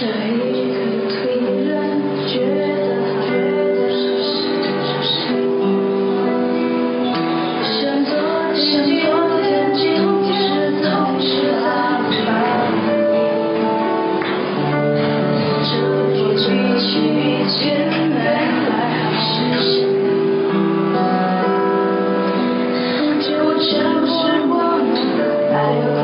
这一刻，突然，觉得觉得是是谁？像昨天，今天总是那么。这过几期，接下还是谁？这就是我们。